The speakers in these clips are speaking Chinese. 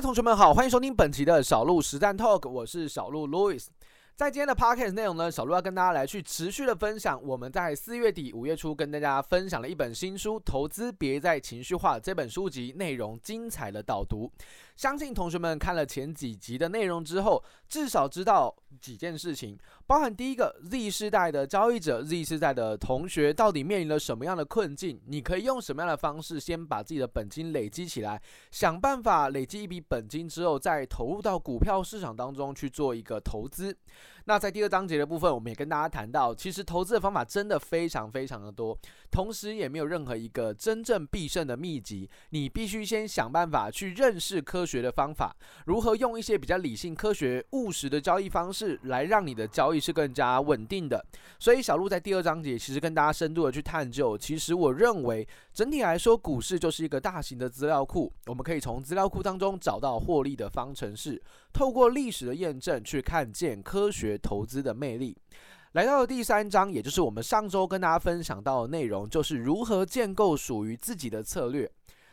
同学们好，欢迎收听本期的小鹿实战 Talk，我是小鹿 Louis。在今天的 Podcast 内容呢，小鹿要跟大家来去持续的分享我们在四月底五月初跟大家分享了一本新书《投资别再情绪化》这本书籍内容精彩的导读。相信同学们看了前几集的内容之后，至少知道几件事情，包含第一个，Z 世代的交易者，Z 世代的同学到底面临了什么样的困境？你可以用什么样的方式先把自己的本金累积起来，想办法累积一笔本金之后，再投入到股票市场当中去做一个投资。那在第二章节的部分，我们也跟大家谈到，其实投资的方法真的非常非常的多，同时也没有任何一个真正必胜的秘籍，你必须先想办法去认识科学的方法，如何用一些比较理性、科学、务实的交易方式来让你的交易是更加稳定的。所以小鹿在第二章节其实跟大家深度的去探究，其实我认为整体来说，股市就是一个大型的资料库，我们可以从资料库当中找到获利的方程式，透过历史的验证去看见科学投资的魅力。来到了第三章，也就是我们上周跟大家分享到的内容，就是如何建构属于自己的策略。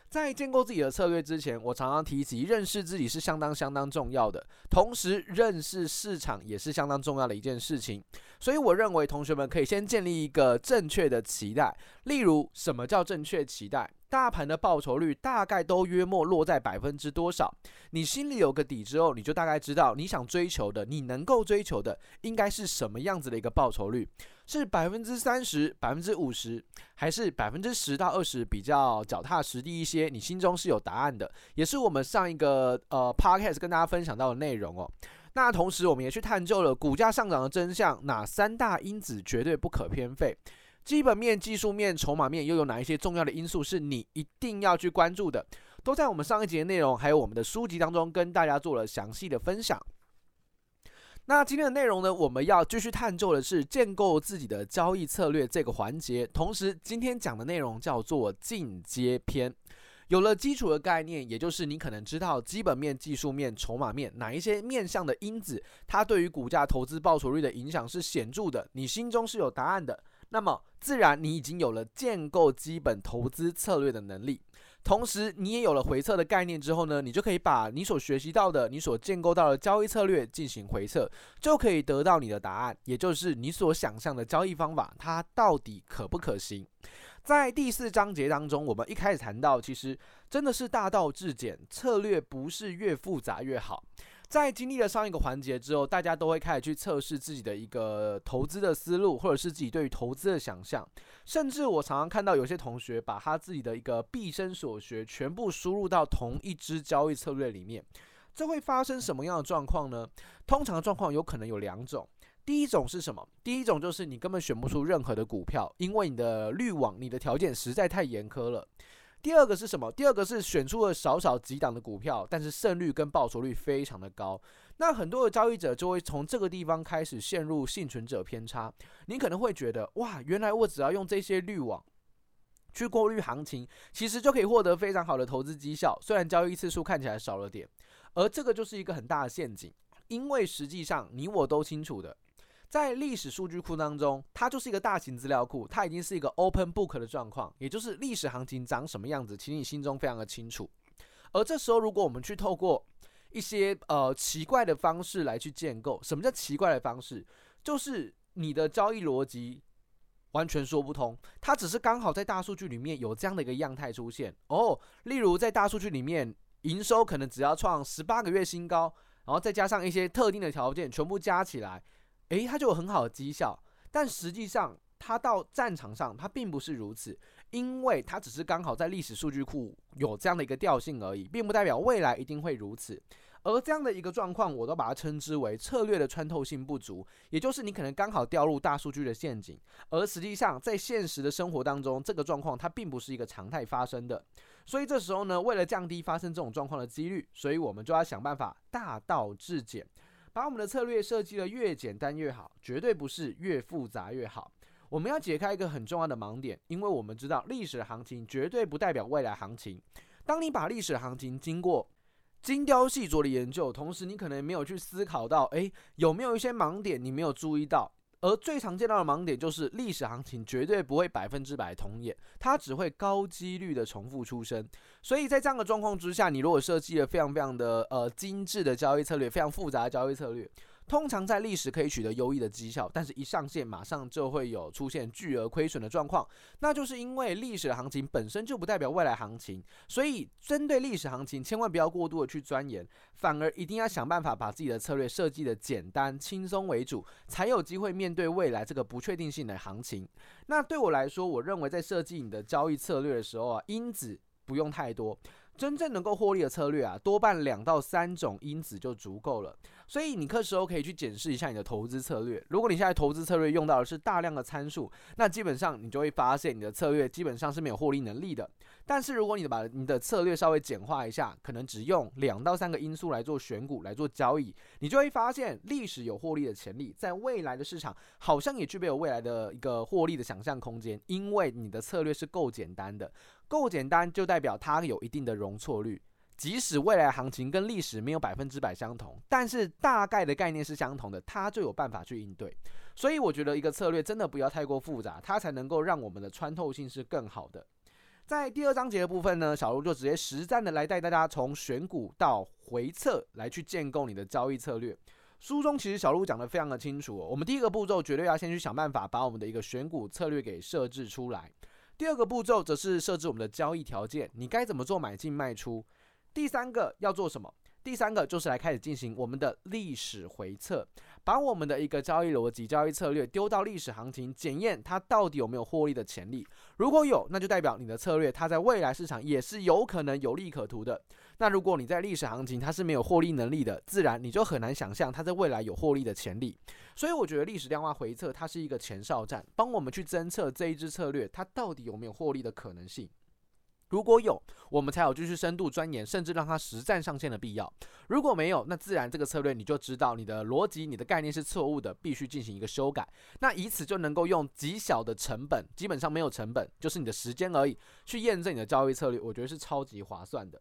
在建构自己的策略之前，我常常提及认识自己是相当相当重要的，同时认识市场也是相当重要的一件事情。所以我认为同学们可以先建立一个正确的期待，例如什么叫正确期待？大盘的报酬率大概都约莫落在百分之多少？你心里有个底之后，你就大概知道你想追求的，你能够追求的应该是什么样子的一个报酬率？是百分之三十、百分之五十，还是百分之十到二十比较脚踏实地一些？你心中是有答案的，也是我们上一个呃 podcast 跟大家分享到的内容哦。那同时，我们也去探究了股价上涨的真相，哪三大因子绝对不可偏废？基本面、技术面、筹码面又有哪一些重要的因素是你一定要去关注的？都在我们上一节的内容还有我们的书籍当中跟大家做了详细的分享。那今天的内容呢，我们要继续探究的是建构自己的交易策略这个环节。同时，今天讲的内容叫做进阶篇。有了基础的概念，也就是你可能知道基本面、技术面、筹码面哪一些面向的因子，它对于股价投资报酬率的影响是显著的，你心中是有答案的。那么，自然你已经有了建构基本投资策略的能力。同时，你也有了回测的概念之后呢，你就可以把你所学习到的、你所建构到的交易策略进行回测，就可以得到你的答案，也就是你所想象的交易方法，它到底可不可行？在第四章节当中，我们一开始谈到，其实真的是大道至简，策略不是越复杂越好。在经历了上一个环节之后，大家都会开始去测试自己的一个投资的思路，或者是自己对于投资的想象。甚至我常常看到有些同学把他自己的一个毕生所学全部输入到同一支交易策略里面，这会发生什么样的状况呢？通常状况有可能有两种。第一种是什么？第一种就是你根本选不出任何的股票，因为你的滤网、你的条件实在太严苛了。第二个是什么？第二个是选出了少少几档的股票，但是胜率跟报酬率非常的高。那很多的交易者就会从这个地方开始陷入幸存者偏差。你可能会觉得，哇，原来我只要用这些滤网去过滤行情，其实就可以获得非常好的投资绩效。虽然交易次数看起来少了点，而这个就是一个很大的陷阱，因为实际上你我都清楚的。在历史数据库当中，它就是一个大型资料库，它已经是一个 open book 的状况，也就是历史行情长什么样子，其实你心中非常的清楚。而这时候，如果我们去透过一些呃奇怪的方式来去建构，什么叫奇怪的方式？就是你的交易逻辑完全说不通，它只是刚好在大数据里面有这样的一个样态出现哦。例如在大数据里面，营收可能只要创十八个月新高，然后再加上一些特定的条件，全部加起来。诶，它就有很好的绩效，但实际上它到战场上它并不是如此，因为它只是刚好在历史数据库有这样的一个调性而已，并不代表未来一定会如此。而这样的一个状况，我都把它称之为策略的穿透性不足，也就是你可能刚好掉入大数据的陷阱，而实际上在现实的生活当中，这个状况它并不是一个常态发生的。所以这时候呢，为了降低发生这种状况的几率，所以我们就要想办法大道至简。把我们的策略设计的越简单越好，绝对不是越复杂越好。我们要解开一个很重要的盲点，因为我们知道历史行情绝对不代表未来行情。当你把历史行情经过精雕细琢的研究，同时你可能没有去思考到，诶，有没有一些盲点你没有注意到，而最常见到的盲点就是历史行情绝对不会百分之百同演，它只会高几率的重复出生。所以在这样的状况之下，你如果设计了非常非常的呃精致的交易策略，非常复杂的交易策略。通常在历史可以取得优异的绩效，但是一上线马上就会有出现巨额亏损的状况，那就是因为历史的行情本身就不代表未来行情，所以针对历史行情，千万不要过度的去钻研，反而一定要想办法把自己的策略设计的简单轻松为主，才有机会面对未来这个不确定性的行情。那对我来说，我认为在设计你的交易策略的时候啊，因子不用太多。真正能够获利的策略啊，多半两到三种因子就足够了。所以你这时候可以去检视一下你的投资策略。如果你现在投资策略用到的是大量的参数，那基本上你就会发现你的策略基本上是没有获利能力的。但是如果你把你的策略稍微简化一下，可能只用两到三个因素来做选股来做交易，你就会发现历史有获利的潜力，在未来的市场好像也具备有未来的一个获利的想象空间，因为你的策略是够简单的，够简单就代表它有一定的容错率，即使未来行情跟历史没有百分之百相同，但是大概的概念是相同的，它就有办法去应对。所以我觉得一个策略真的不要太过复杂，它才能够让我们的穿透性是更好的。在第二章节的部分呢，小鹿就直接实战的来带大家从选股到回测来去建构你的交易策略。书中其实小鹿讲的非常的清楚，我们第一个步骤绝对要先去想办法把我们的一个选股策略给设置出来。第二个步骤则是设置我们的交易条件，你该怎么做买进卖出。第三个要做什么？第三个就是来开始进行我们的历史回测。把我们的一个交易逻辑、交易策略丢到历史行情，检验它到底有没有获利的潜力。如果有，那就代表你的策略它在未来市场也是有可能有利可图的。那如果你在历史行情它是没有获利能力的，自然你就很难想象它在未来有获利的潜力。所以我觉得历史量化回测它是一个前哨站，帮我们去侦测这一支策略它到底有没有获利的可能性。如果有，我们才有继续深度钻研，甚至让它实战上线的必要。如果没有，那自然这个策略你就知道你的逻辑、你的概念是错误的，必须进行一个修改。那以此就能够用极小的成本，基本上没有成本，就是你的时间而已，去验证你的交易策略，我觉得是超级划算的。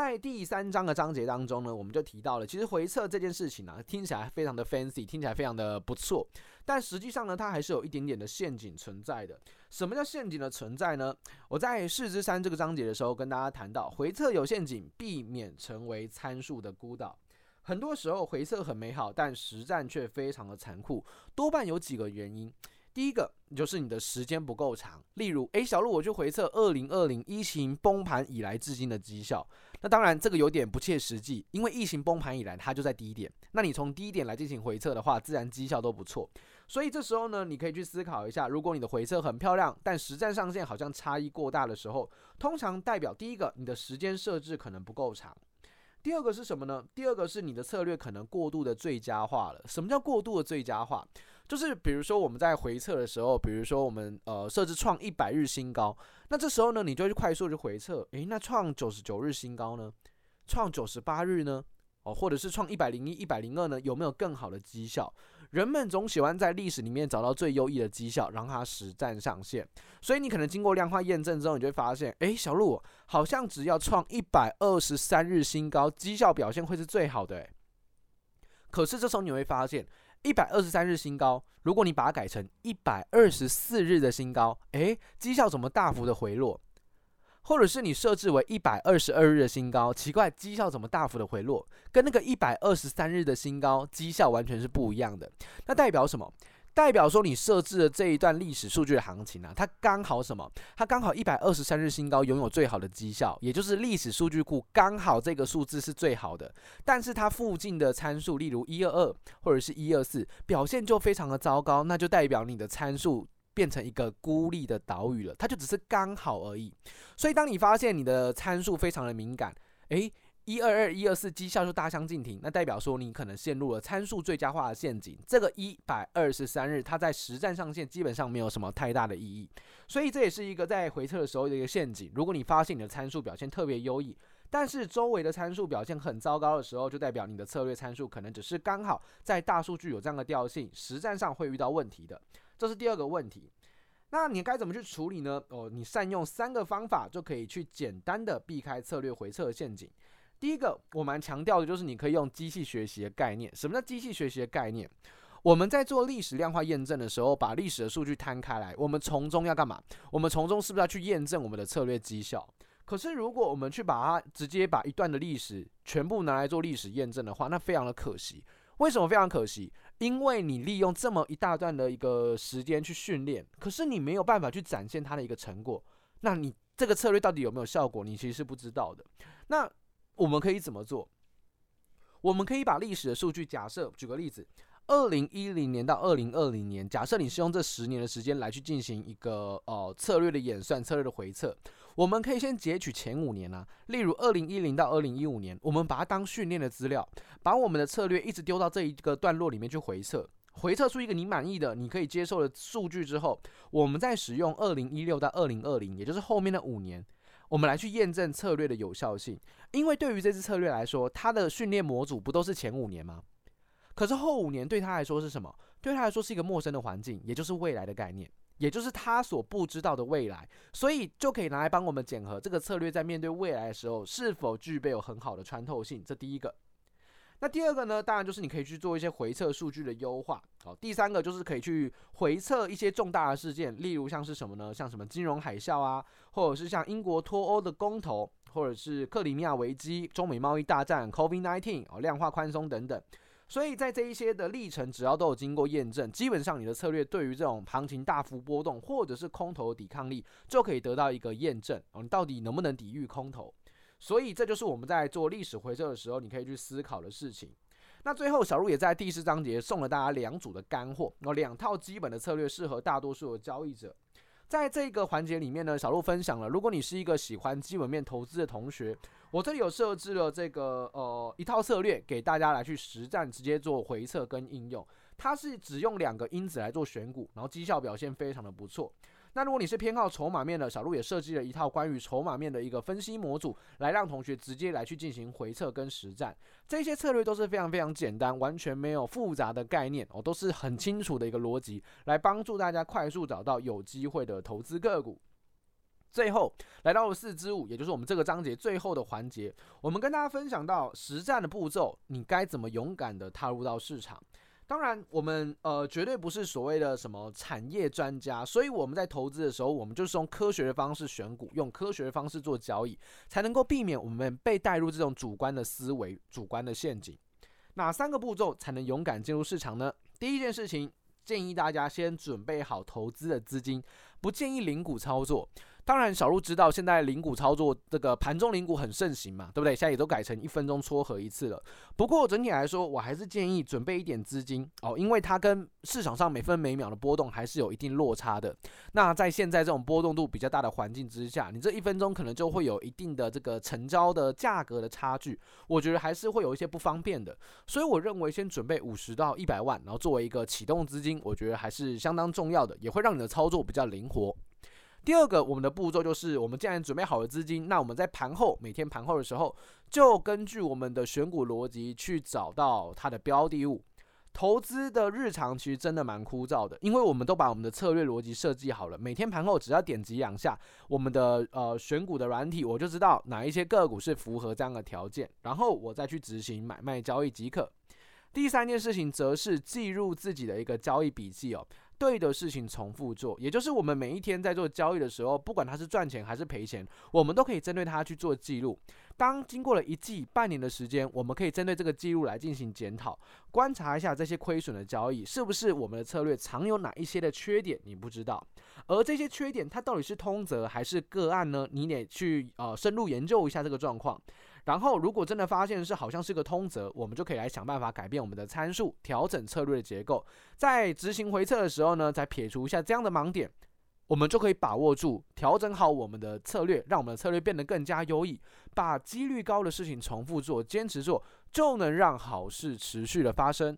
在第三章的章节当中呢，我们就提到了，其实回测这件事情呢、听起来非常的 fancy，听起来非常的不错，但实际上呢，它还是有一点点的陷阱存在的。什么叫陷阱的存在呢？我在四之三这个章节的时候跟大家谈到，回测有陷阱，避免成为参数的孤岛。很多时候回测很美好，但实战却非常的残酷，多半有几个原因。第一个就是你的时间不够长，例如，诶，小鹿我去回测二零二零疫情崩盘以来至今的绩效，那当然这个有点不切实际，因为疫情崩盘以来它就在低点，那你从低点来进行回测的话，自然绩效都不错。所以这时候呢，你可以去思考一下，如果你的回测很漂亮，但实战上线好像差异过大的时候，通常代表第一个你的时间设置可能不够长。第二个是什么呢？第二个是你的策略可能过度的最佳化了。什么叫过度的最佳化？就是比如说我们在回测的时候，比如说我们呃设置创一百日新高，那这时候呢，你就会快速去回测，诶，那创九十九日新高呢？创九十八日呢？哦，或者是创一百零一、一百零二呢？有没有更好的绩效？人们总喜欢在历史里面找到最优异的绩效，让它实战上线。所以你可能经过量化验证之后，你就会发现，诶，小鹿好像只要创一百二十三日新高，绩效表现会是最好的。诶，可是这时候你会发现，一百二十三日新高，如果你把它改成一百二十四日的新高，诶，绩效怎么大幅的回落？或者是你设置为一百二十二日的新高，奇怪，绩效怎么大幅的回落？跟那个一百二十三日的新高绩效完全是不一样的。那代表什么？代表说你设置的这一段历史数据的行情啊，它刚好什么？它刚好一百二十三日新高拥有最好的绩效，也就是历史数据库刚好这个数字是最好的。但是它附近的参数，例如一二二或者是一二四，表现就非常的糟糕，那就代表你的参数。变成一个孤立的岛屿了，它就只是刚好而已。所以，当你发现你的参数非常的敏感，诶，一二二、一二四绩效就大相径庭，那代表说你可能陷入了参数最佳化的陷阱。这个一百二十三日，它在实战上线基本上没有什么太大的意义。所以，这也是一个在回测的时候的一个陷阱。如果你发现你的参数表现特别优异，但是周围的参数表现很糟糕的时候，就代表你的策略参数可能只是刚好在大数据有这样的调性，实战上会遇到问题的。这是第二个问题，那你该怎么去处理呢？哦，你善用三个方法就可以去简单的避开策略回测的陷阱。第一个，我蛮强调的就是你可以用机器学习的概念。什么叫机器学习的概念？我们在做历史量化验证的时候，把历史的数据摊开来，我们从中要干嘛？我们从中是不是要去验证我们的策略绩效？可是如果我们去把它直接把一段的历史全部拿来做历史验证的话，那非常的可惜。为什么非常可惜？因为你利用这么一大段的一个时间去训练，可是你没有办法去展现它的一个成果，那你这个策略到底有没有效果？你其实是不知道的。那我们可以怎么做？我们可以把历史的数据，假设举个例子，二零一零年到二零二零年，假设你是用这十年的时间来去进行一个呃策略的演算、策略的回测，我们可以先截取前五年啊，例如二零一零到二零一五年，我们把它当训练的资料，把我们的策略一直丢到这一个段落里面去回测，回测出一个你满意的、你可以接受的数据之后，我们再使用二零一六到二零二零，也就是后面的五年。我们来去验证策略的有效性，因为对于这支策略来说，它的训练模组不都是前五年吗？可是后五年对他来说是什么？对他来说是一个陌生的环境，也就是未来的概念，也就是他所不知道的未来，所以就可以拿来帮我们检核这个策略在面对未来的时候是否具备有很好的穿透性。这第一个。那第二个呢，当然就是你可以去做一些回测数据的优化。好，第三个就是可以去回测一些重大的事件，例如像是什么呢？像什么金融海啸啊，或者是像英国脱欧的公投，或者是克里米亚危机、中美贸易大战、COVID-19 哦，量化宽松等等。所以在这一些的历程，只要都有经过验证，基本上你的策略对于这种行情大幅波动或者是空头的抵抗力，就可以得到一个验证哦，你到底能不能抵御空头？所以这就是我们在做历史回测的时候，你可以去思考的事情。那最后，小路也在第四章节送了大家两组的干货，那两套基本的策略适合大多数的交易者。在这个环节里面呢，小路分享了，如果你是一个喜欢基本面投资的同学，我这里有设置了这个呃一套策略给大家来去实战，直接做回测跟应用。它是只用两个因子来做选股，然后绩效表现非常的不错。那如果你是偏好筹码面的，小路也设计了一套关于筹码面的一个分析模组，来让同学直接来去进行回测跟实战。这些策略都是非常非常简单，完全没有复杂的概念哦，都是很清楚的一个逻辑，来帮助大家快速找到有机会的投资个股。最后来到了四之五，也就是我们这个章节最后的环节，我们跟大家分享到实战的步骤，你该怎么勇敢的踏入到市场。当然，我们呃绝对不是所谓的什么产业专家，所以我们在投资的时候，我们就是用科学的方式选股，用科学的方式做交易，才能够避免我们被带入这种主观的思维、主观的陷阱。哪三个步骤才能勇敢进入市场呢？第一件事情，建议大家先准备好投资的资金，不建议零股操作。当然，小鹿知道现在零股操作这个盘中零股很盛行嘛，对不对？现在也都改成一分钟撮合一次了。不过整体来说，我还是建议准备一点资金哦，因为它跟市场上每分每秒的波动还是有一定落差的。那在现在这种波动度比较大的环境之下，你这一分钟可能就会有一定的这个成交的价格的差距，我觉得还是会有一些不方便的。所以我认为先准备五十到一百万，然后作为一个启动资金，我觉得还是相当重要的，也会让你的操作比较灵活。第二个，我们的步骤就是，我们既然准备好了资金，那我们在盘后每天盘后的时候，就根据我们的选股逻辑去找到它的标的物。投资的日常其实真的蛮枯燥的，因为我们都把我们的策略逻辑设计好了，每天盘后只要点击两下我们的呃选股的软体，我就知道哪一些个股是符合这样的条件，然后我再去执行买卖交易即可。第三件事情则是记录自己的一个交易笔记哦。对的事情重复做，也就是我们每一天在做交易的时候，不管它是赚钱还是赔钱，我们都可以针对它去做记录。当经过了一季、半年的时间，我们可以针对这个记录来进行检讨，观察一下这些亏损的交易是不是我们的策略常有哪一些的缺点，你不知道。而这些缺点它到底是通则还是个案呢？你得去呃深入研究一下这个状况。然后，如果真的发现是好像是个通则，我们就可以来想办法改变我们的参数，调整策略的结构。在执行回测的时候呢，再撇除一下这样的盲点，我们就可以把握住，调整好我们的策略，让我们的策略变得更加优异。把几率高的事情重复做，坚持做，就能让好事持续的发生。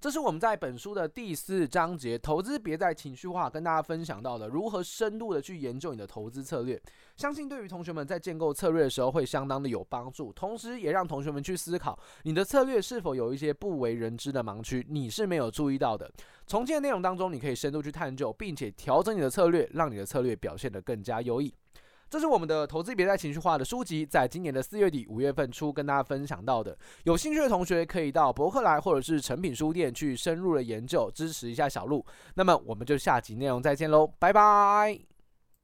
这是我们在本书的第四章节“投资别再情绪化”跟大家分享到的，如何深度的去研究你的投资策略。相信对于同学们在建构策略的时候会相当的有帮助，同时也让同学们去思考你的策略是否有一些不为人知的盲区，你是没有注意到的。从这些内容当中，你可以深度去探究，并且调整你的策略，让你的策略表现得更加优异。这是我们的投资别再情绪化的书籍，在今年的四月底五月份初跟大家分享到的。有兴趣的同学可以到博客来或者是成品书店去深入的研究，支持一下小鹿。那么我们就下集内容再见喽，拜拜。